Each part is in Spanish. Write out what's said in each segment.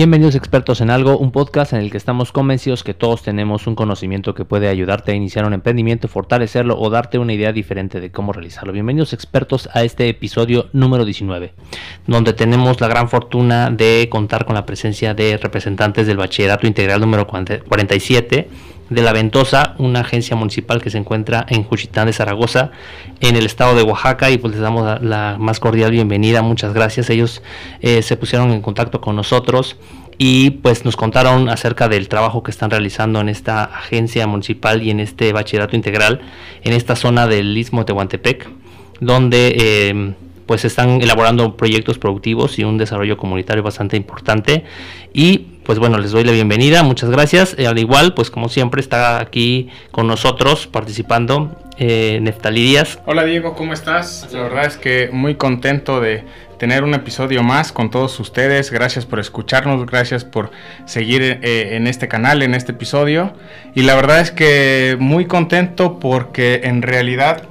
Bienvenidos expertos en algo, un podcast en el que estamos convencidos que todos tenemos un conocimiento que puede ayudarte a iniciar un emprendimiento, fortalecerlo o darte una idea diferente de cómo realizarlo. Bienvenidos expertos a este episodio número 19, donde tenemos la gran fortuna de contar con la presencia de representantes del Bachillerato Integral número 47 de La Ventosa, una agencia municipal que se encuentra en Juchitán de Zaragoza, en el estado de Oaxaca, y pues les damos la, más cordial bienvenida, muchas gracias. Ellos eh, se pusieron en contacto con nosotros y pues nos contaron acerca del trabajo que están realizando en esta agencia municipal y en este bachillerato integral en esta zona del Istmo de Tehuantepec, donde eh, pues están elaborando proyectos productivos y un desarrollo comunitario bastante importante y pues bueno, les doy la bienvenida, muchas gracias. Eh, al igual, pues como siempre, está aquí con nosotros participando eh, Neftali Díaz. Hola Diego, ¿cómo estás? La verdad es que muy contento de tener un episodio más con todos ustedes. Gracias por escucharnos, gracias por seguir eh, en este canal, en este episodio. Y la verdad es que muy contento porque en realidad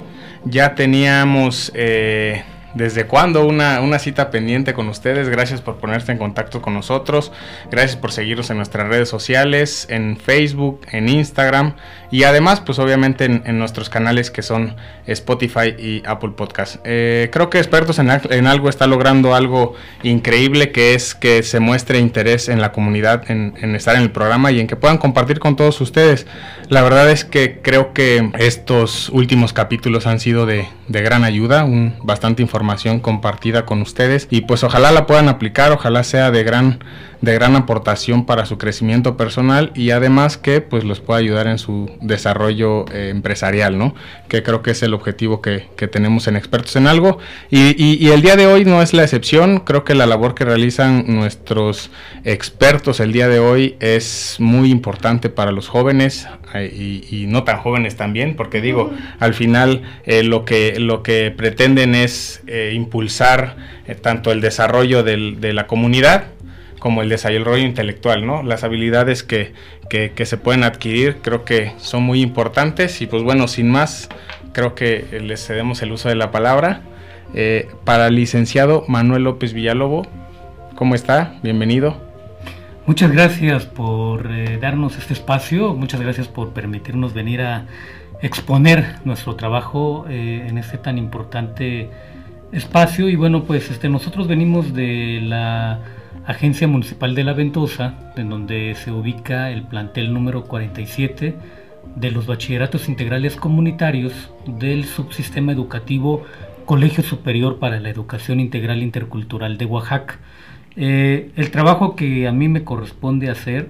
ya teníamos... Eh, ¿Desde cuándo una, una, cita pendiente con ustedes? Gracias por ponerse en contacto con nosotros. Gracias por seguirnos en nuestras redes sociales, en Facebook, en Instagram y además, pues obviamente en, nuestros canales que son Spotify y Apple Podcast. Eh, creo que Expertos en, en, Algo está logrando algo increíble que es que se muestre interés en la comunidad en, en estar en el programa y en que puedan compartir con todos ustedes. La verdad es que creo que estos últimos capítulos han sido de, de gran ayuda, un, bastante información información compartida con ustedes y pues ojalá la puedan aplicar, ojalá sea de gran de gran aportación para su crecimiento personal y además que pues los pueda ayudar en su desarrollo eh, empresarial, ¿no? Que creo que es el objetivo que, tenemos en Expertos en Algo. Y, el día de hoy no es la excepción, creo que la labor que realizan nuestros expertos el día de hoy es muy importante para los jóvenes eh, y, no tan jóvenes también, porque digo, al final eh, lo, que, lo que pretenden es impulsar tanto el desarrollo de la comunidad, como el desarrollo intelectual, ¿no? Las habilidades que, se pueden adquirir creo que son muy importantes y pues bueno, sin más, creo que les cedemos el uso de la palabra. Eh, para el licenciado Manuel López Villalobo, ¿cómo está? Bienvenido. Muchas gracias por eh, darnos este espacio, muchas gracias por permitirnos venir a exponer nuestro trabajo eh, en este tan importante espacio y bueno pues este nosotros venimos de la Agencia Municipal de La Ventosa, en donde se ubica el plantel número 47 de los bachilleratos integrales comunitarios del subsistema educativo Colegio Superior para la Educación Integral Intercultural de Oaxaca. Eh, el trabajo que a mí me corresponde hacer,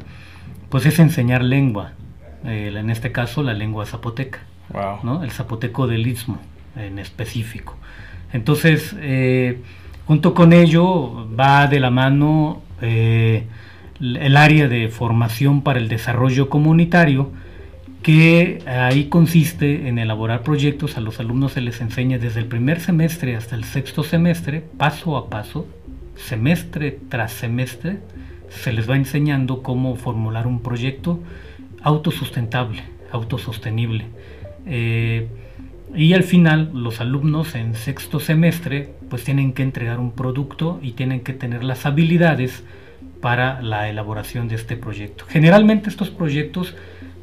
pues es enseñar lengua, eh, en este caso la lengua zapoteca, el zapoteco del istmo en específico. Entonces, eh, Junto con ello va de la mano eh, el área de formación para el desarrollo comunitario, que ahí consiste en elaborar proyectos, a los alumnos se les enseña desde el primer semestre hasta el sexto semestre, paso a paso, semestre tras semestre, se les va enseñando cómo formular un proyecto autosustentable, autosostenible. Eh, y al final los alumnos en sexto semestre pues tienen que entregar un producto y tienen que tener las habilidades para la elaboración de este proyecto. Generalmente estos proyectos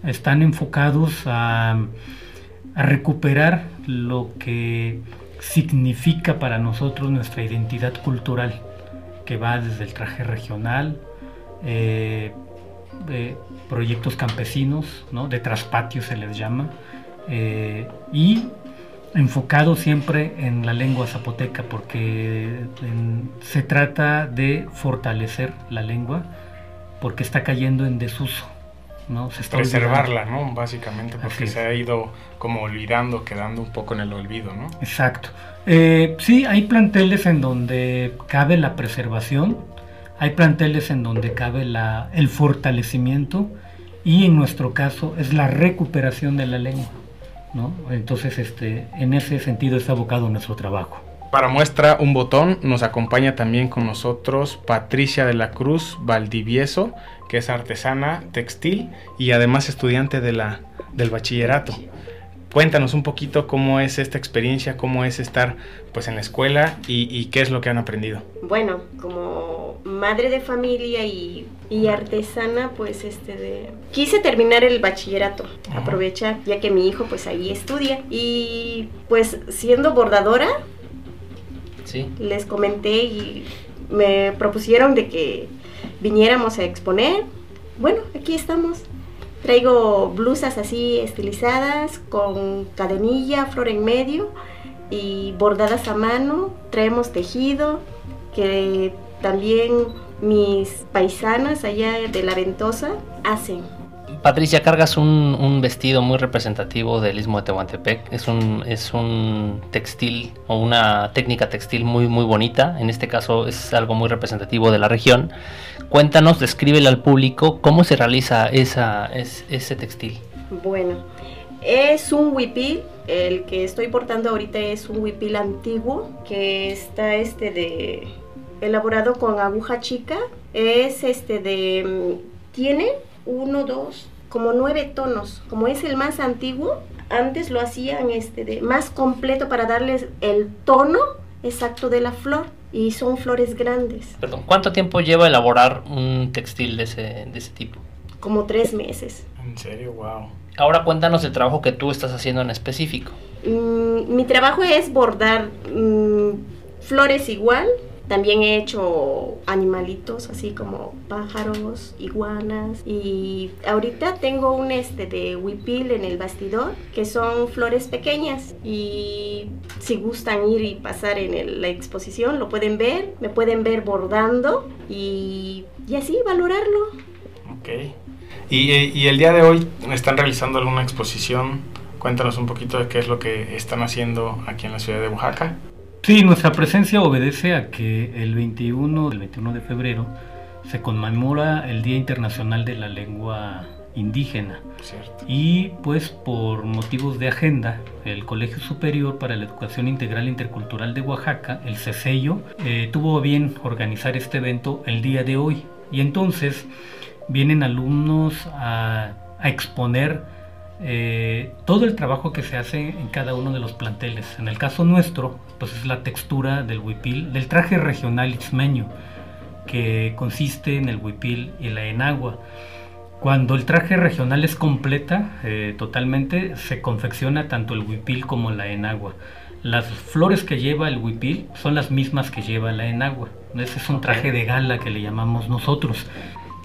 están enfocados a, recuperar lo que significa para nosotros nuestra identidad cultural, que va desde el traje regional, eh, proyectos campesinos, ¿no? de traspatio se les llama, eh, y enfocado siempre en la lengua zapoteca porque se trata de fortalecer la lengua porque está cayendo en desuso. ¿no? Se Preservarla, ¿no? Básicamente, porque se ha ido como olvidando, quedando un poco en el olvido, ¿no? Exacto. Eh, sí, hay planteles en donde cabe la preservación, hay planteles en donde cabe la, el fortalecimiento y en nuestro caso es la recuperación de la lengua. Entonces, este, en ese sentido está abocado nuestro trabajo. Para muestra un botón, nos acompaña también con nosotros Patricia de la Cruz Valdivieso, que es artesana textil y además estudiante de la, del bachillerato. Cuéntanos un poquito cómo es esta experiencia, cómo es estar pues en la escuela y, qué es lo que han aprendido. Bueno, como madre de familia y, artesana, pues este de... Quise terminar el bachillerato, aprovechar, ya que mi hijo pues ahí estudia. Y pues siendo bordadora, ¿Sí? les comenté y me propusieron de que viniéramos a exponer. Bueno, aquí estamos. Traigo blusas así estilizadas con cadenilla, flor en medio y bordadas a mano. Traemos tejido que también mis paisanas allá de la Ventosa hacen. Patricia, cargas un, vestido muy representativo del Istmo de Tehuantepec. Es un, es un textil o una técnica textil muy, muy bonita. En este caso es algo muy representativo de la región. Cuéntanos, descríbele al público cómo se realiza esa, ese textil. Bueno, es un huipil. El que estoy portando ahorita es un huipil antiguo que está este de elaborado con aguja chica. Es este de mm, tiene uno, dos, como nueve tonos. Como es el más antiguo, antes lo hacían este de más completo para darles el tono exacto de la flor. Y son flores grandes. Perdón, ¿cuánto tiempo lleva elaborar un textil de ese, de ese tipo? Como tres meses. ¿En serio? Wow. Ahora cuéntanos el trabajo que tú estás haciendo en específico. Mm, mi trabajo es bordar mm, flores igual, también he hecho animalitos, así como pájaros, iguanas. Y ahorita tengo un este de huipil en el bastidor, que son flores pequeñas. Y si gustan ir y pasar en la exposición, lo pueden ver, me pueden ver bordando y, así valorarlo. Ok. Y, y el día de hoy están realizando alguna exposición. Cuéntanos un poquito de qué es lo que están haciendo aquí en la ciudad de Oaxaca. Sí, nuestra presencia obedece a que el 21, el 21 de febrero se conmemora el Día Internacional de la Lengua Indígena. Y pues por motivos de agenda, el Colegio Superior para la Educación Integral Intercultural de Oaxaca, el CESELLO, eh, tuvo bien organizar este evento el día de hoy. Y entonces vienen alumnos a, a exponer eh, todo el trabajo que se hace en cada uno de los planteles. En el caso nuestro, pues es la textura del huipil, del traje regional itzmeño, que consiste en el huipil y la enagua. Cuando el traje regional es completa, eh, totalmente, se confecciona tanto el huipil como la enagua. Las flores que lleva el huipil son las mismas que lleva la enagua. Ese es un traje de gala que le llamamos nosotros.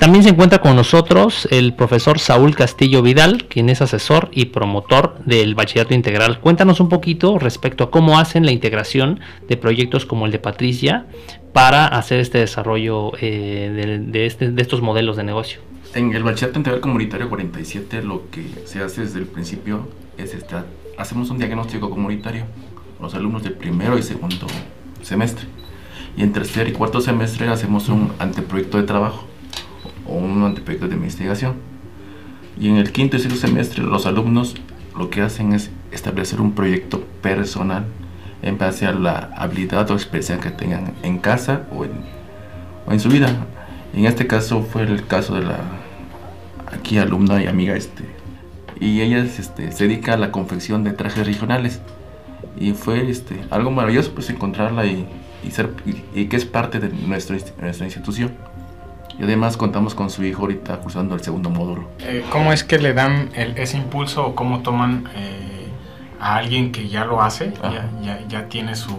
También se encuentra con nosotros el profesor Saúl Castillo Vidal, quien es asesor y promotor del Bachillerato Integral. Cuéntanos un poquito respecto a cómo hacen la integración de proyectos como el de Patricia para hacer este desarrollo eh, este, de, estos modelos de negocio. En el Bachillerato Integral Comunitario 47 lo que se hace desde el principio es esta, hacemos un diagnóstico comunitario los alumnos del primero y segundo semestre. Y en tercer y cuarto semestre hacemos un anteproyecto de trabajo o un anteproyecto de investigación. Y en el quinto y sexto semestre los alumnos lo que hacen es establecer un proyecto personal en base a la habilidad o experiencia que tengan en casa o en, o en su vida. En este caso fue el caso de la aquí alumna y amiga este y ella este, se dedica a la confección de trajes regionales y fue este algo maravilloso pues encontrarla y, y ser y, que es parte de nuestra, nuestra institución. Y además contamos con su hijo ahorita cursando el segundo módulo. Eh, ¿Cómo es que le dan ese impulso o cómo toman eh, a alguien que ya lo hace, ya, ya, tiene su,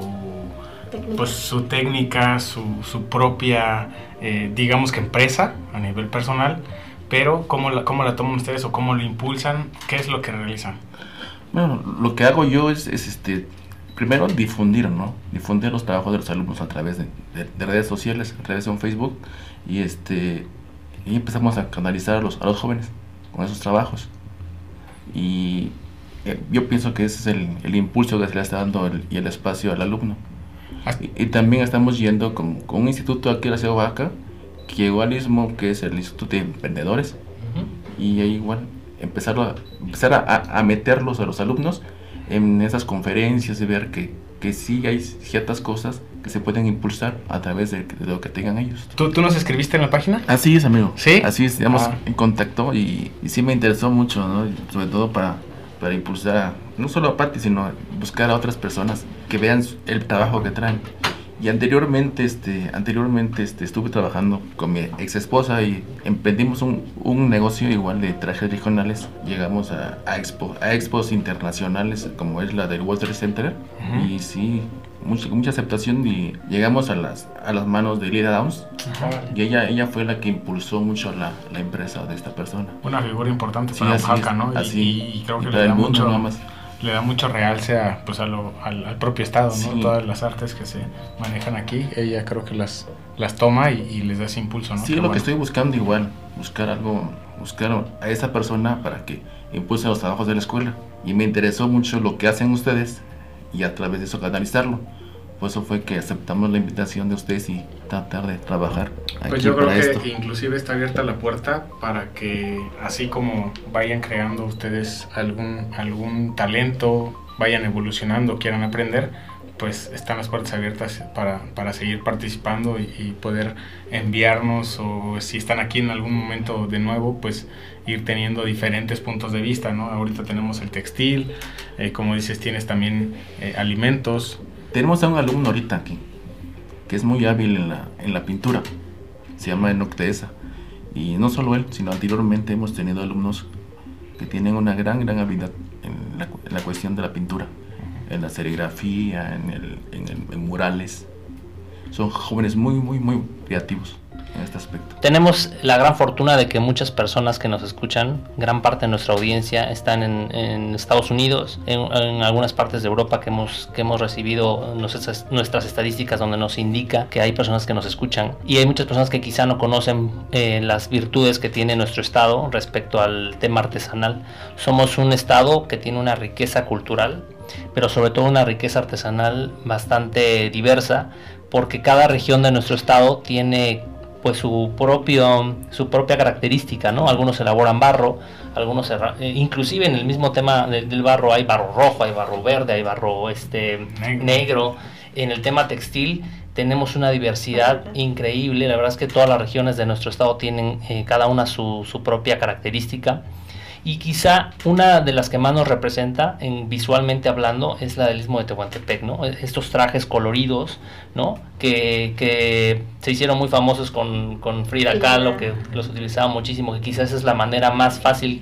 pues, su técnica, su, su propia, eh, digamos que empresa a nivel personal, pero ¿cómo la, ¿cómo la toman ustedes o cómo lo impulsan? ¿Qué es lo que realizan? Bueno, lo que hago yo es, es este, primero difundir, ¿no? Difundir los trabajos de los alumnos a través de, redes sociales, redes en Facebook, y este y empezamos a canalizar a los, a los jóvenes con esos trabajos. Y eh, yo pienso que ese es el, el, impulso que se le está dando y el espacio al alumno. Y, también estamos yendo con, con, un instituto aquí en la ciudad de Oaxaca, que igualismo, que es el Instituto de Emprendedores, y ahí igual empezar a, empezar a, a meterlos a los alumnos en esas conferencias y ver que, que sí hay ciertas cosas que se pueden impulsar a través de, lo que tengan ellos. ¿Tú, ¿Tú, nos escribiste en la página? Así es, amigo. ¿Sí? Así es, digamos, ah. en contacto y, y, sí me interesó mucho, ¿no? Sobre todo para, para impulsar no solo a Patti, sino buscar a otras personas que vean el trabajo que traen. Y anteriormente, este, anteriormente este, estuve trabajando con mi ex esposa y emprendimos un, un negocio igual de trajes regionales. Llegamos a, a, expo, a expos internacionales como es la del Water Center. Y sí, mucha, mucha aceptación y llegamos a las, a las manos de Lida Downs. Y ella, ella fue la que impulsó mucho la, la empresa de esta persona. Una figura importante Sí, para Oaxaca, ¿no? Así. y, y creo que Y le da, mundo mucho, nada más. Le da mucho realce a, pues a lo- al, al propio estado, ¿no? Sí. Todas las artes que se manejan aquí, ella creo que las, las toma y, y les da ese impulso, ¿no? Sí, Qué lo bueno. que estoy buscando igual, buscar algo, buscar a esa persona para que impulse los trabajos de la escuela. Y me interesó mucho lo que hacen ustedes y a través de eso canalizarlo. Por eso fue que aceptamos la invitación de ustedes y tratar de trabajar aquí Pues yo creo que esto. inclusive está abierta la puerta para que así como vayan creando ustedes algún, algún talento, vayan evolucionando, quieran aprender, pues están las puertas abiertas para, para seguir participando y, y poder enviarnos o si están aquí en algún momento de nuevo, pues ir teniendo diferentes puntos de vista, ¿no? Ahorita tenemos el textil, eh, como dices, tienes también eh, alimentos, Tenemos a un alumno ahorita aquí, que es muy hábil en la, en la pintura. Se llama Enoch Dehesa. Y no solo él, sino anteriormente hemos tenido alumnos que tienen una gran, gran habilidad en la, cuestión de la pintura, en la serigrafía, en, el- en murales. Son jóvenes muy, muy, muy creativos en este aspecto. Tenemos la gran fortuna de que muchas personas que nos escuchan, gran parte de nuestra audiencia están en, Estados Unidos, en, en algunas partes de Europa que hemos, que hemos recibido nuestras, nuestras estadísticas donde nos indica que hay personas que nos escuchan y hay muchas personas que quizá no conocen eh, las virtudes que tiene nuestro estado respecto al tema artesanal. Somos un estado que tiene una riqueza cultural, pero sobre todo una riqueza artesanal bastante diversa porque cada región de nuestro estado tiene pues su propio su propia característica no algunos elaboran barro algunos eh, inclusive en el mismo tema del, del barro hay barro rojo hay barro verde hay barro este Negro. negro. En el tema textil tenemos una diversidad increíble. La verdad es que todas las regiones de nuestro estado tienen eh, cada una su, su propia característica y quizá una de las que más nos representa en, visualmente hablando es la del Istmo de Tehuantepec, ¿no? Estos trajes coloridos, ¿no? Que, que se hicieron muy famosos con, con Frida Frida. Kahlo, que los utilizaba muchísimo, que quizás es la manera más fácil,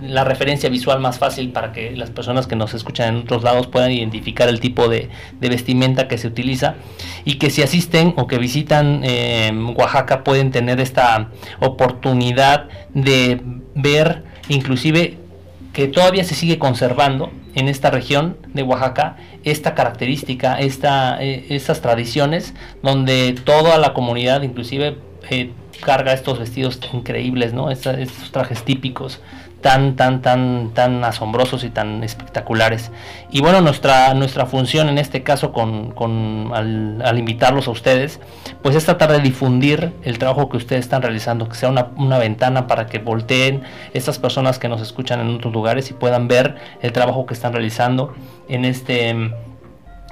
la referencia visual más fácil para que las personas que nos escuchan en otros lados puedan identificar el tipo de, de vestimenta que se utiliza y que si asisten o que visitan eh, Oaxaca pueden tener esta oportunidad de ver inclusive que todavía se sigue conservando en esta región de Oaxaca esta característica, esta, eh, estas tradiciones donde toda la comunidad inclusive eh, carga estos vestidos increíbles, ¿no? Estos trajes típicos tan, tan, tan, tan asombrosos y tan espectaculares. Y bueno, nuestra, nuestra función en este caso con, con- al, al invitarlos a ustedes, pues es tratar de difundir el trabajo que ustedes están realizando, que sea una, una ventana para que volteen estas personas que nos escuchan en otros lugares y puedan ver el trabajo que están realizando en este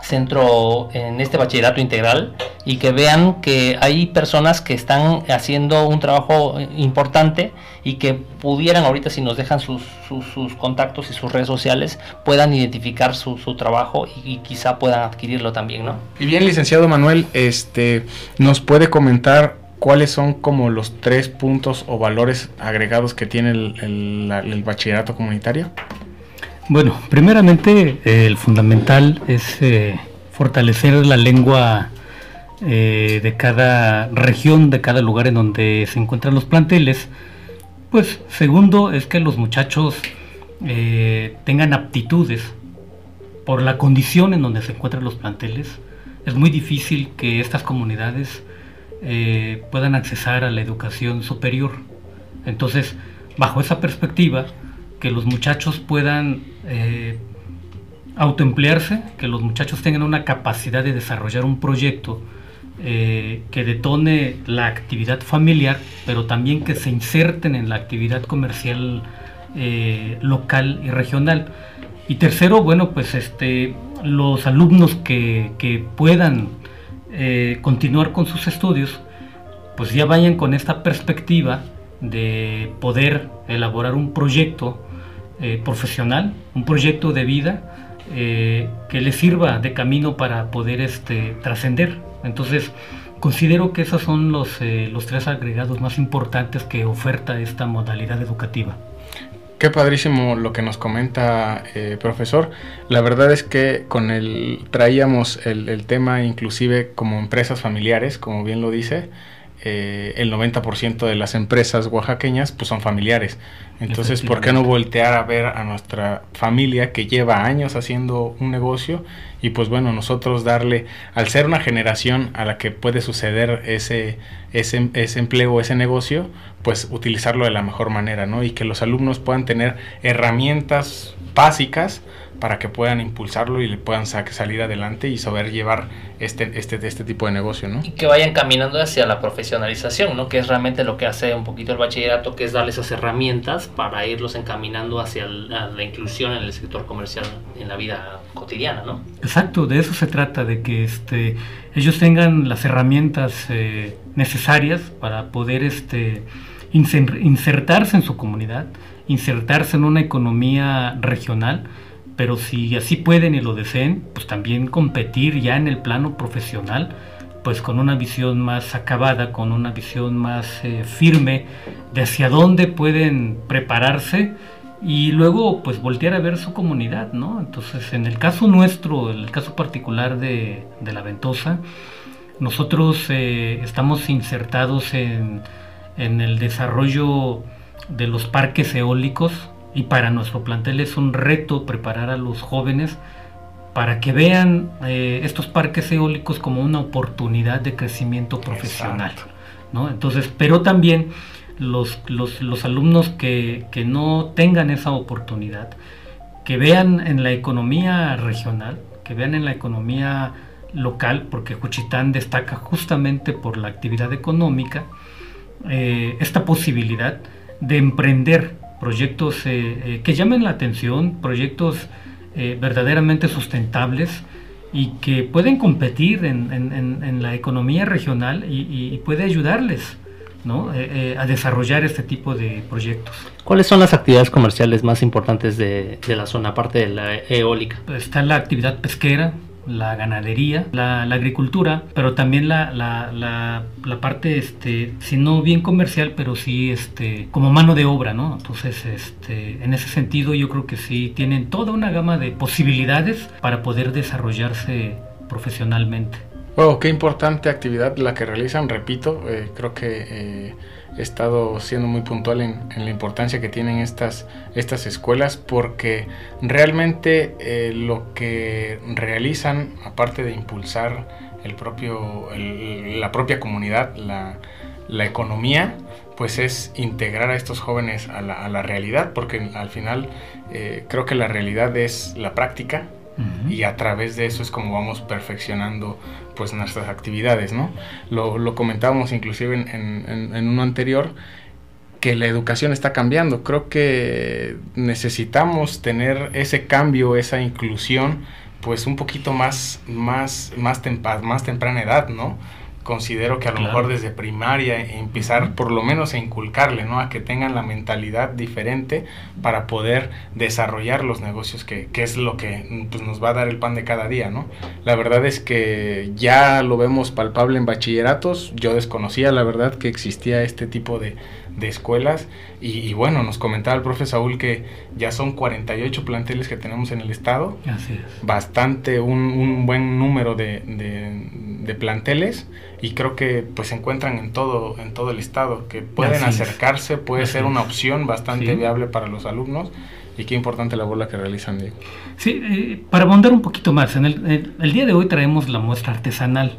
centro, en este bachillerato integral y que vean que hay personas que están haciendo un trabajo importante y que pudieran ahorita si nos dejan sus, sus, sus contactos y sus redes sociales puedan identificar su, su trabajo y, y quizá puedan adquirirlo también, ¿no? Y bien, licenciado Manuel, este, ¿nos puede comentar cuáles son como los tres puntos o valores agregados que tiene el, el- el bachillerato comunitario? Bueno, primeramente eh, el fundamental es eh, fortalecer la lengua eh, de cada región, de cada lugar en donde se encuentran los planteles. Pues segundo es que los muchachos tengan aptitudes por la condición en donde se encuentran los planteles. Es muy difícil que estas comunidades puedan accesar a la educación superior. Entonces, bajo esa perspectiva, que los muchachos puedan eh, autoemplearse, que los muchachos tengan una capacidad de desarrollar un proyecto eh, que detone la actividad familiar, pero también que se inserten en la actividad comercial eh, local y regional. Y tercero, bueno, pues este, los alumnos que, puedan continuar con sus estudios, pues ya vayan con esta perspectiva de poder elaborar un proyecto eh, profesional, un proyecto de vida eh, que les sirva de camino para poder este, trascender. Entonces, considero que esos son los, eh, los tres agregados más importantes que oferta esta modalidad educativa. Qué padrísimo lo que nos comenta, profesor. La verdad es que con el traíamos el, el, tema inclusive como empresas familiares, como bien lo dice, eh, el 90% de las empresas oaxaqueñas pues son familiares. Entonces, ¿por qué no voltear a ver a nuestra familia que lleva años haciendo un negocio y pues bueno, nosotros darle, al ser una generación a la que puede suceder ese, ese, ese empleo, ese negocio, pues utilizarlo de la mejor manera, ¿no? Y que los alumnos puedan tener herramientas básicas para que puedan impulsarlo y le puedan salir adelante y saber llevar este, este, este tipo de negocio, ¿no? Y que vayan caminando hacia la profesionalización, ¿no? Que es realmente lo que hace un poquito el bachillerato, que es darles esas herramientas para irlos encaminando hacia la inclusión en el sector comercial en la vida cotidiana, ¿no? Exacto, de eso se trata, de que este, ellos tengan las herramientas eh, necesarias para poder este, insertarse en su comunidad, insertarse en una economía regional, pero si así pueden y lo deseen, pues también competir ya en el plano profesional, pues con una visión más acabada, con una visión más eh, firme de hacia dónde pueden prepararse y luego pues voltear a ver su comunidad, ¿no? Entonces en el caso nuestro, en el caso particular de, La Ventosa, nosotros eh, estamos insertados en, en el desarrollo de los parques eólicos, y para nuestro plantel es un reto preparar a los jóvenes para que vean eh, estos parques eólicos como una oportunidad de crecimiento profesional. ¿no? Entonces, pero también los, los, alumnos que, que, no tengan esa oportunidad, que vean en la economía regional, que vean en la economía local, porque Juchitán destaca justamente por la actividad económica, eh, esta posibilidad de emprender proyectos eh, eh, que llamen la atención, proyectos eh, verdaderamente sustentables y que pueden competir en, la economía regional y, puede ayudarles a desarrollar este tipo de proyectos. ¿Cuáles son las actividades comerciales más importantes de, de la zona, aparte de la eólica? Está la actividad pesquera, la ganadería, la, agricultura, pero también la, la, la, parte, este, si no bien comercial, pero sí este, como mano de obra, ¿no? Entonces, este, en ese sentido yo creo que sí tienen toda una gama de posibilidades para poder desarrollarse profesionalmente. Oh, qué importante actividad la que realizan, repito, eh, creo que... Eh, he estado siendo muy puntual en, la importancia que tienen estas, estas escuelas porque realmente eh, lo que realizan, aparte de impulsar el propio, la propia comunidad, la, economía, pues es integrar a estos jóvenes a la, a la realidad, porque al final eh, creo que la realidad es la práctica, y a través de eso es como vamos perfeccionando pues nuestras actividades, ¿no? Lo, comentábamos inclusive en, en, uno anterior, que la educación está cambiando. Creo que necesitamos tener ese cambio, esa inclusión, pues un poquito más, más, más, más temprana edad, ¿no? Considero que a lo mejor desde primaria empezar por lo menos a inculcarle, ¿no? A que tengan la mentalidad diferente para poder desarrollar los negocios que, que es lo que pues, nos va a dar el pan de cada día, ¿no? La verdad es que ya lo vemos palpable en bachilleratos, yo desconocía la verdad que existía este tipo de, de escuelas. Y, bueno, nos comentaba el profe Saúl que ya son 48 planteles que tenemos en el estado. Así es. Bastante, un, un buen número de, de, planteles y creo que pues se encuentran en todo, en todo el estado, que pueden acercarse, puede ser una opción bastante viable para los alumnos. Y qué importante la bola que realizan, Diego. Sí, eh, para abundar un poquito más, en el, el, día de hoy traemos la muestra artesanal,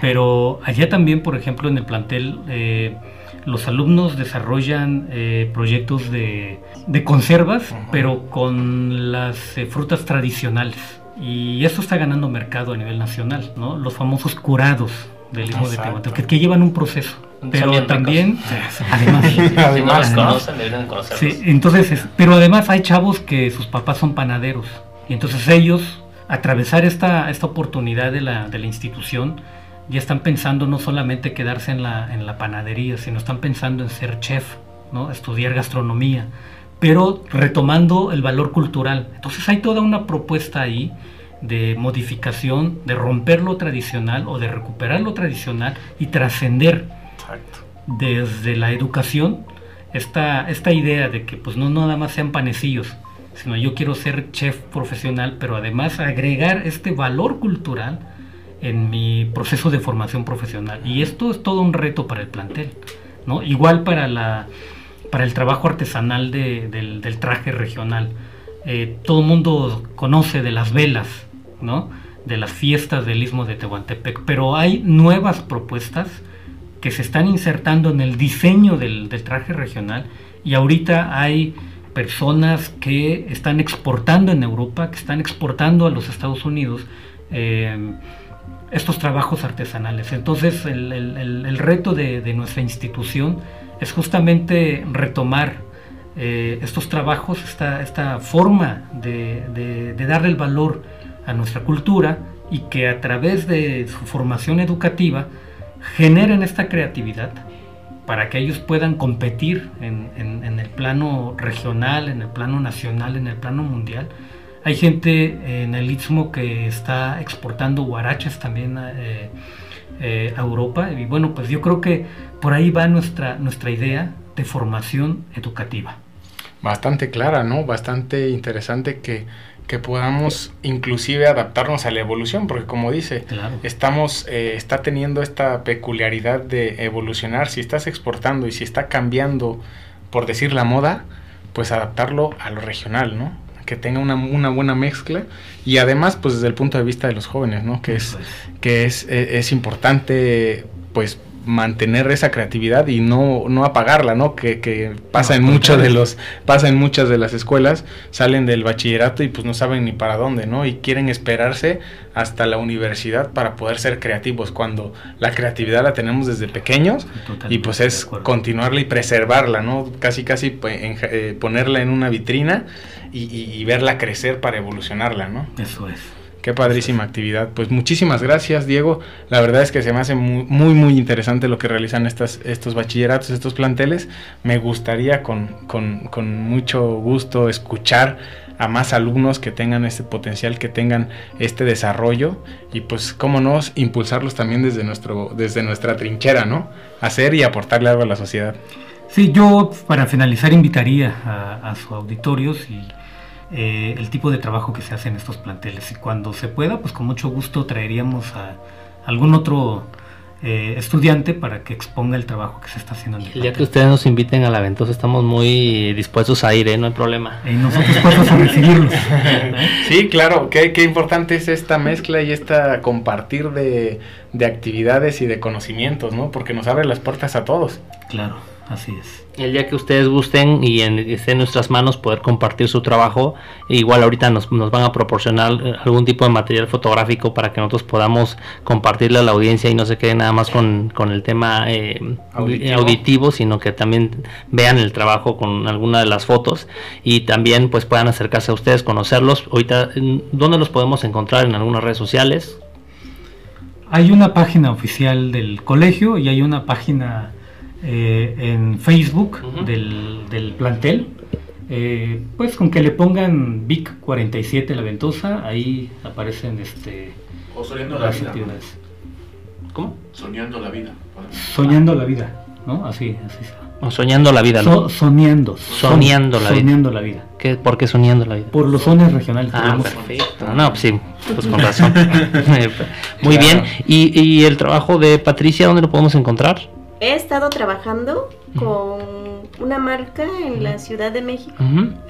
pero allá también, por ejemplo, en el plantel... Eh, los alumnos desarrollan eh, proyectos de, conservas, pero con las eh, frutas tradicionales. Y eso está ganando mercado a nivel nacional, ¿no? Los famosos curados del hijo de Tehuantepec, que, llevan un proceso. Pero también, además, además, sí, entonces, pero además hay chavos que sus papás son panaderos y entonces ellos atravesar esta, esta oportunidad de la, de la institución ya están pensando no solamente quedarse en la, en la panadería, sino están pensando en ser chef, ¿no? estudiar gastronomía, pero retomando el valor cultural. Entonces hay toda una propuesta ahí de modificación, de romper lo tradicional o de recuperar lo tradicional y trascender desde la educación esta, esta idea de que pues no, nada más sean panecillos, sino yo quiero ser chef profesional, pero además agregar este valor cultural en mi proceso de formación profesional. Y esto es todo un reto para el plantel, ¿no? Igual para, la, para el trabajo artesanal del, traje regional. Eh, todo el mundo conoce de las velas, ¿no? de las fiestas del Istmo de Tehuantepec, pero hay nuevas propuestas que se están insertando en el diseño del, traje regional y ahorita hay personas que están exportando en Europa, que están exportando a los Estados Unidos eh, estos trabajos artesanales. Entonces el, reto de, nuestra institución es justamente retomar eh, estos trabajos, esta, esta forma de, de darle el valor a nuestra cultura y que a través de su formación educativa generen esta creatividad para que ellos puedan competir en, el plano regional, en el plano nacional, en el plano mundial. Hay gente en el Istmo que está exportando guaraches también eh, eh, a Europa y bueno, pues yo creo que por ahí va nuestra, nuestra idea de formación educativa. Bastante clara, ¿no? Bastante interesante que que podamos inclusive adaptarnos a la evolución, porque como dice, estamos, eh, está teniendo esta peculiaridad de evolucionar, si estás exportando y si está cambiando, por decir la moda, pues adaptarlo a lo regional, ¿no? Que tenga una, una buena mezcla y además, pues desde el punto de vista de los jóvenes, ¿no? Que es, que es, e, es importante, pues mantener esa creatividad y no, no apagarla, ¿no? Que, que pasa en muchos de los, pasa en muchas de las escuelas, salen del bachillerato y pues no saben ni para dónde, ¿no? Y quieren esperarse hasta la universidad para poder ser creativos, cuando la creatividad la tenemos desde pequeños y pues es continuarla y preservarla, ¿no? Casi casi pues, eh, ponerla en una vitrina y, y verla crecer para evolucionarla, ¿no? Eso es. Qué padrísima actividad. Pues muchísimas gracias, Diego. La verdad es que se me hace muy, muy, interesante lo que realizan estas, estos bachilleratos, estos planteles. Me gustaría con, con, mucho gusto escuchar a más alumnos que tengan este potencial, que tengan este desarrollo y pues cómo no impulsarlos también desde, nuestro, desde nuestra trinchera, ¿no? Hacer y aportarle algo a la sociedad. Sí, yo para finalizar invitaría a, a sus auditorios y eh, el tipo de trabajo que se hace en estos planteles. Y cuando se pueda, pues con mucho gusto traeríamos a algún otro eh, estudiante para que exponga el trabajo que se está haciendo en el, el día que ustedes nos inviten a la ventosa estamos muy dispuestos a ir, ¿eh? no hay problema. Y nosotros dispuestos a recibirlos. sí, claro, qué, qué importante es esta mezcla y esta compartir de, de actividades y de conocimientos, ¿no? Porque nos abre las puertas a todos. Claro. Así es. El día que ustedes gusten y en, esté en nuestras manos poder compartir su trabajo, igual ahorita nos, van a proporcionar eh, algún tipo de material fotográfico para que nosotros podamos compartirle a la audiencia y no se quede nada más con, el tema eh, auditivo. sino que también vean el trabajo con alguna de las fotos y también pues puedan acercarse a ustedes, conocerlos. Ahorita, ¿dónde los podemos encontrar? ¿En algunas redes sociales? Hay una página oficial del colegio y hay una página eh, en Facebook del, plantel. Eh, pues con que le pongan Vic 47 La Ventosa, ahí aparecen este o soñando la vida. ¿Cómo? Soñando la vida. Soñando la vida, ¿no? Así, así O soñando la vida, ¿no? soñando. Soñando la vida. Soñando la vida. ¿Qué, ¿Por qué soñando la vida? Por los sones regionales. Ah, perfecto. No, pues sí, pues con razón. Muy bien. ¿Y, ¿Y el trabajo de Patricia, dónde lo podemos encontrar? He estado trabajando con una marca en la Ciudad de México,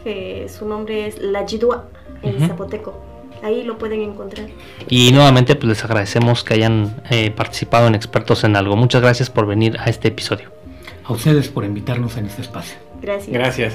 que su nombre es La Jidua, en Zapoteco. Ahí lo pueden encontrar. Y nuevamente pues les agradecemos que hayan eh, participado en Expertos en Algo. Muchas gracias por venir a este episodio. A ustedes por invitarnos en este espacio. Gracias. Gracias.